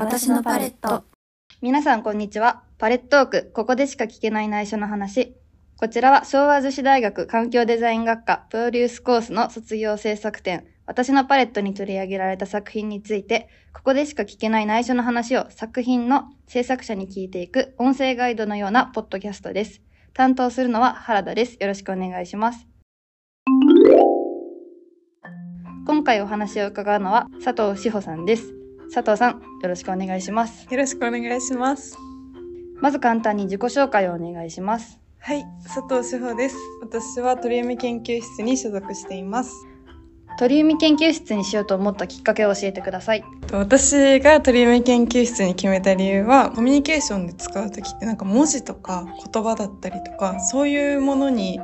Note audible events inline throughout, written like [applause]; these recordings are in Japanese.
私のパレット。皆さんこんにちは。パレットーク、ここでしか聞けない内緒の話。こちらは昭和女子大学環境デザイン学科プロデュースコースの卒業制作展、私のパレットに取り上げられた作品について、ここでしか聞けない内緒の話を作品の制作者に聞いていく音声ガイドのようなポッドキャストです。担当するのは原田です。よろしくお願いします。今回お話を伺うのは佐藤志保さんです。佐藤さん、よろしくお願いします。よろしくお願いします。まず簡単に自己紹介をお願いします。はい、佐藤志保です。私は鳥海研究室に所属しています。鳥海研究室にしようと思ったきっかけを教えてください。私が鳥海研究室に決めた理由は、コミュニケーションで使う時ってなんか文字とか言葉だったりとか、そういうものに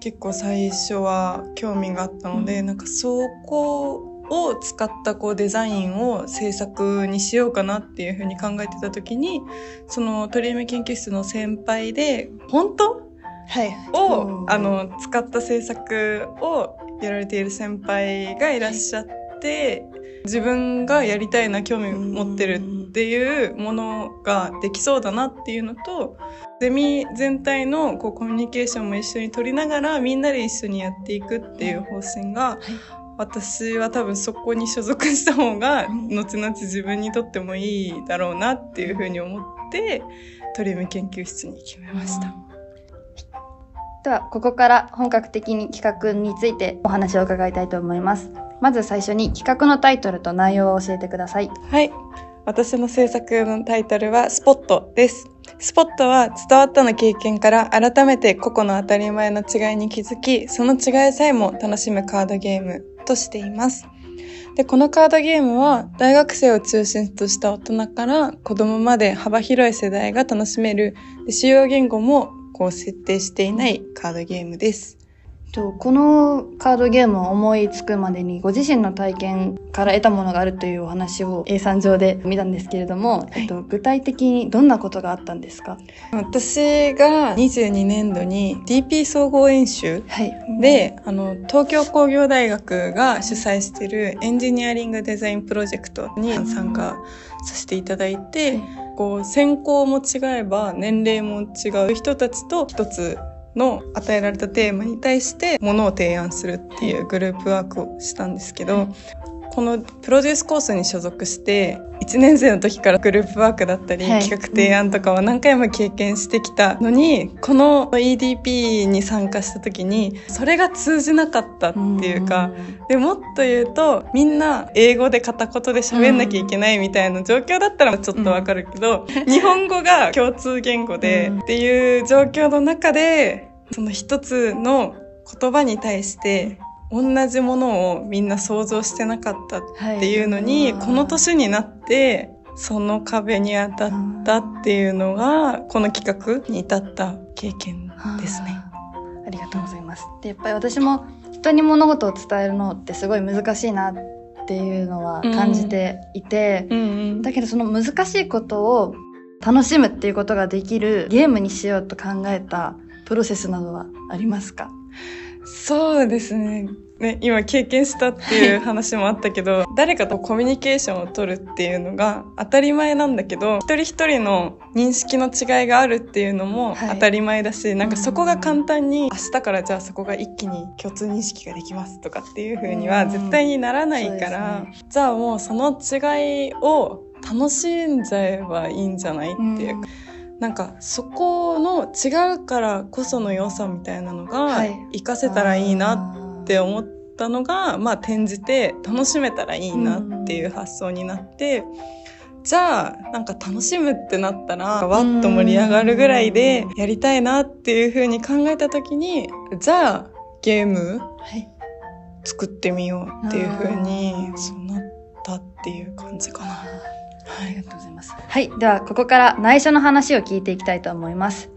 結構最初は興味があったので、なんかそこを使ったこうデザインを制作にしようかなっていうふうに考えてた時に、その鳥海研究室の先輩で、本当？はい。を、あの、使った制作をやられている先輩がいらっしゃって、自分がやりたいな、興味持ってるっていうものができそうだなっていうのと、ゼミ全体のこうコミュニケーションも一緒に取りながらみんなで一緒にやっていくっていう方針が、私は多分そこに所属した方がうん後々自分にとってもいいだろうなっていうふうに思って鳥海研究室に決めました。では、ここから本格的に企画についてお話を伺いたいと思います。まず最初に企画のタイトルと内容を教えてください。はい。私の制作のタイトルはスポットです。スポットは伝わったの経験から改めて個々の当たり前の違いに気づき、その違いさえも楽しむカードゲームとしています。で、このカードゲームは大学生を中心とした大人から子供まで幅広い世代が楽しめる、で主要言語もこう設定していないカードゲームです。とこのカードゲームを思いつくまでにご自身の体験から得たものがあるというお話を A3 上で見たんですけれども、はい。えっと、具体的にどんなことがあったんですか？私が22年度に DP 総合演習はい。で、あの、東京工業大学が主催しているエンジニアリングデザインプロジェクトに参加させていただいて、こう、専攻も違えば年齢も違う人たちと一つの与えられたテーマに対してものを提案するっていうグループワークをしたんですけど、このプロデュースコースに所属して1年生の時からグループワークだったり、はい。企画提案とかは何回も経験してきたのにこの EDP に参加した時にそれが通じなかったっていうか、でもっと言うとみんな英語で片言で喋んなきゃいけないみたいな状況だったらちょっとわかるけど、日本語が共通言語でうん。っていう状況の中でその一つの言葉に対して同じものをみんな想像してなかったっはいていうのに、うんこの年になってその壁に当たったっていうのがこの企画に至った経験ですね。ありがとうございます。で、やっぱり私も人に物事を伝えるのってすごい難しいなっていうのは感じていて、うんうんだけどその難しいことを楽しむっていうことができるゲームにしようと考えたプロセスなどはありますか？そうですね。ね、今経験したっていう話もあったけど、誰かとコミュニケーションを取るっていうのが当たり前なんだけど、一人一人の認識の違いがあるっていうのもはい。当たり前だし、なんかそこが簡単に明日からじゃあそこが一気に共通認識ができますとかっていう風にはうん。絶対にならないから、そうでじゃあもうその違いを楽しんじゃえばいいんじゃないっていうかなんかそこの違うからこその良さみたいなのがはい。活かせたらいいなって思ったのが、まあ転じて楽しめたらいいなっていう発想になって、じゃあなんか楽しむってなったらわっと盛り上がるぐらいでやりたいなっていうふうに考えた時に、じゃあゲームはい。作ってみようっていうふうにそうなったっていう感じかな。ありがとうございます。はい。では、ここから内緒の話を聞いていきたいと思います。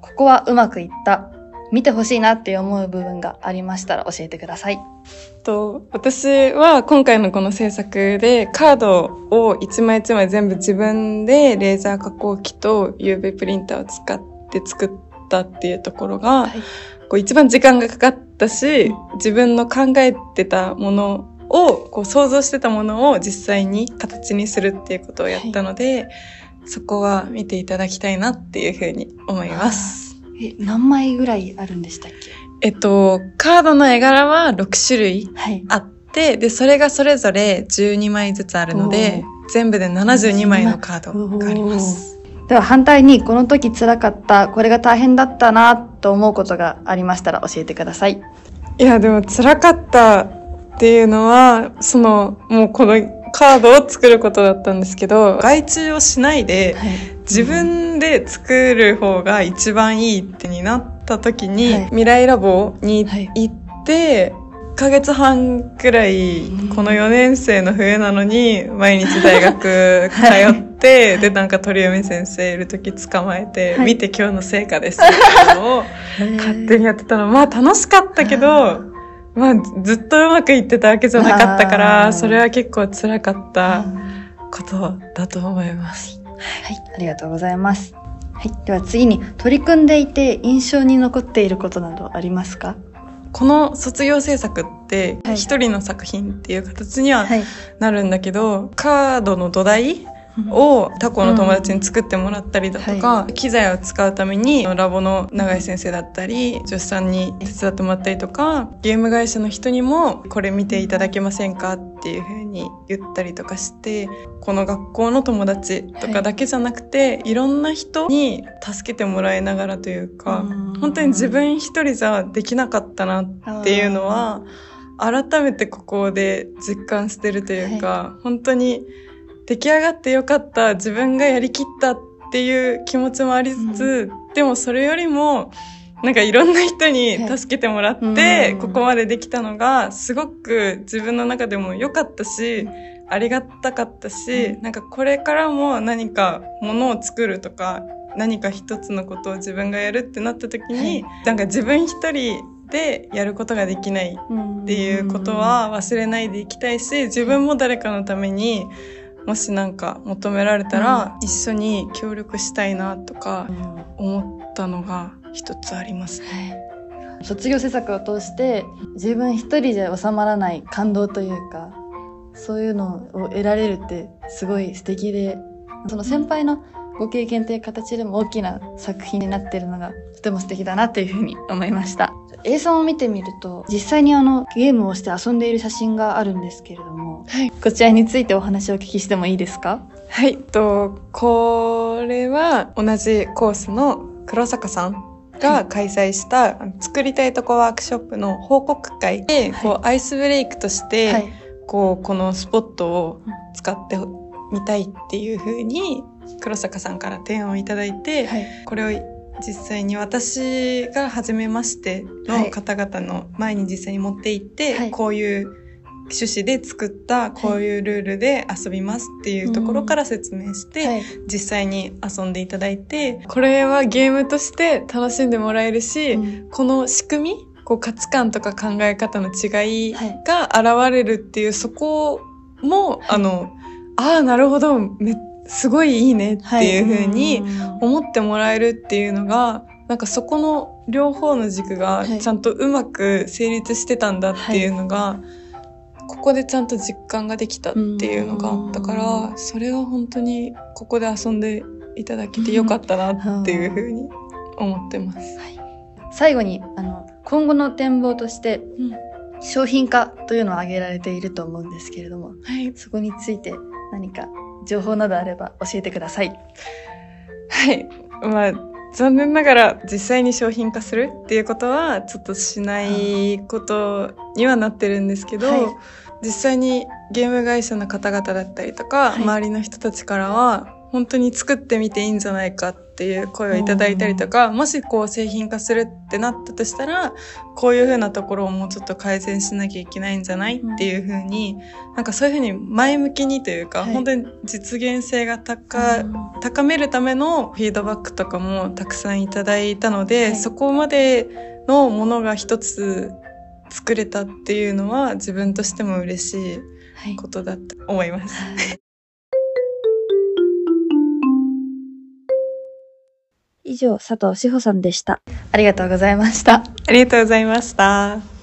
ここはうまくいった。見てほしいなって思う部分がありましたら教えてください。と私は今回のこの制作でカードを一枚一枚全部自分でレーザー加工機と UV プリンターを使って作ったっていうところが、はいこう一番時間がかかったし、自分の考えてたものををこう想像してたものを実際に形にするっていうことをやったので、そこは見ていただきたいなっていうふうに思います。え、何枚ぐらいあるんでしたっけ？えっと、カードの絵柄は6種類はい。あって、で、それがそれぞれ12枚ずつあるので、全部で72枚のカードがあります。では反対にこの時辛かった、これが大変だったなと思うことがありましたら教えてください。いや、でも辛かったっていうのは、その、もうこのカードを作ることだったんですけど、外注をしないで、はい。自分で作る方が一番いいってになった時に、はい。未来ラボにはい行って、1ヶ月半くらいうん、この4年生の冬なのに、毎日大学 [laughs] 通って、で、なんか鳥海先生いる時捕まえて、はい。見て今日の成果ですっていうのを [laughs] 勝手にやってたの。まあ楽しかったけど、まあずっとうまくいってたわけじゃなかったから、それは結構辛かったことだと思います。はい、ありがとうございます。はい、では次に取り組んでいて印象に残っていることなどありますか？この卒業制作ってはい一人の作品っていう形にははい。なるんだけど、カードの土台を他校の友達に作ってもらったりだとか、機材を使うためにラボの永井先生だったり女子さんに手伝ってもらったりとかゲーム会社の人にもこれ見ていただけませんかっていう風に言ったりとかしてこの学校の友達とかだけじゃなくて、い、ろんな人に助けてもらいながらというかうん。本当に自分一人じゃできなかったなっていうのは改めてここで実感してるというか、本当に出来上がってよかった自分がやりきったっていう気持ちもありつつ、でもそれよりもなんかいろんな人に助けてもらって、はいうん。ここまでできたのがすごく自分の中でも良かったし、ありがたかったし、うなんかこれからも何かものを作るとか何か一つのことを自分がやるってなった時に、なんか自分一人でやることができないっていうことは忘れないでいきたいし自分も誰かのためにもしなんか求められたら一緒に協力したいなとか思ったのが一つありますね。卒業制作を通して自分一人じゃ収まらない感動というかそういうのを得られるってすごい素敵でその先輩のご経験という形でも大きな作品になってるのがとても素敵だなというふうに思いました映像を見てみると実際にあのゲームをして遊んでいる写真があるんですけれども、はい。こちらについてお話をお聞きしてもいいですか？はい、とこれは同じコースの黒坂さんが開催した、作りたいとこワークショップの報告会で、はい。こうアイスブレイクとして、はい。こうこのスポットを使ってみたいっていう風に黒坂さんから提案をいただいて、はい。これを実際に私が初めましての方々の前に実際に持って行って、はい。こういう趣旨で作ったこういうルールで遊びますっていうところから説明して、はい。実際に遊んでいただいてこれはゲームとして楽しんでもらえるし、うん。この仕組みこう価値観とか考え方の違いはい。が現れるっていうそこも、あのああなるほどめすごいいいねっていう風に思ってもらえるっていうのがなんかそこの両方の軸がはい。ちゃんとうまく成立してたんだっていうのが、ここでちゃんと実感ができたっていうのがあったからそれは本当にここで遊んでいただけてよかったなっていう風に思ってます。最後にあの今後の展望として、うん。商品化というのを挙げられていると思うんですけれどもはい、そこについて何か情報などあれば教えてください。はい。まあ、残念ながら実際に商品化するっていうことはちょっとしないことにはなってるんですけど、はい実際にゲーム会社の方々だったりとか、はい周りの人たちからは本当に作ってみていいんじゃないかっていう声をいただいたりとか、もしこう製品化するってなったとしたら、こういう風なところをもうちょっと改善しなきゃいけないんじゃないっていう風に、なんかそういう風に前向きにというか、はい。本当に実現性が高、高めるためのフィードバックとかもたくさんいただいたので、はい。そこまでのものが一つ作れたっていうのは自分としても嬉しいはい。ことだと思います。以上、佐藤志保さんでした。ありがとうございました。ありがとうございました。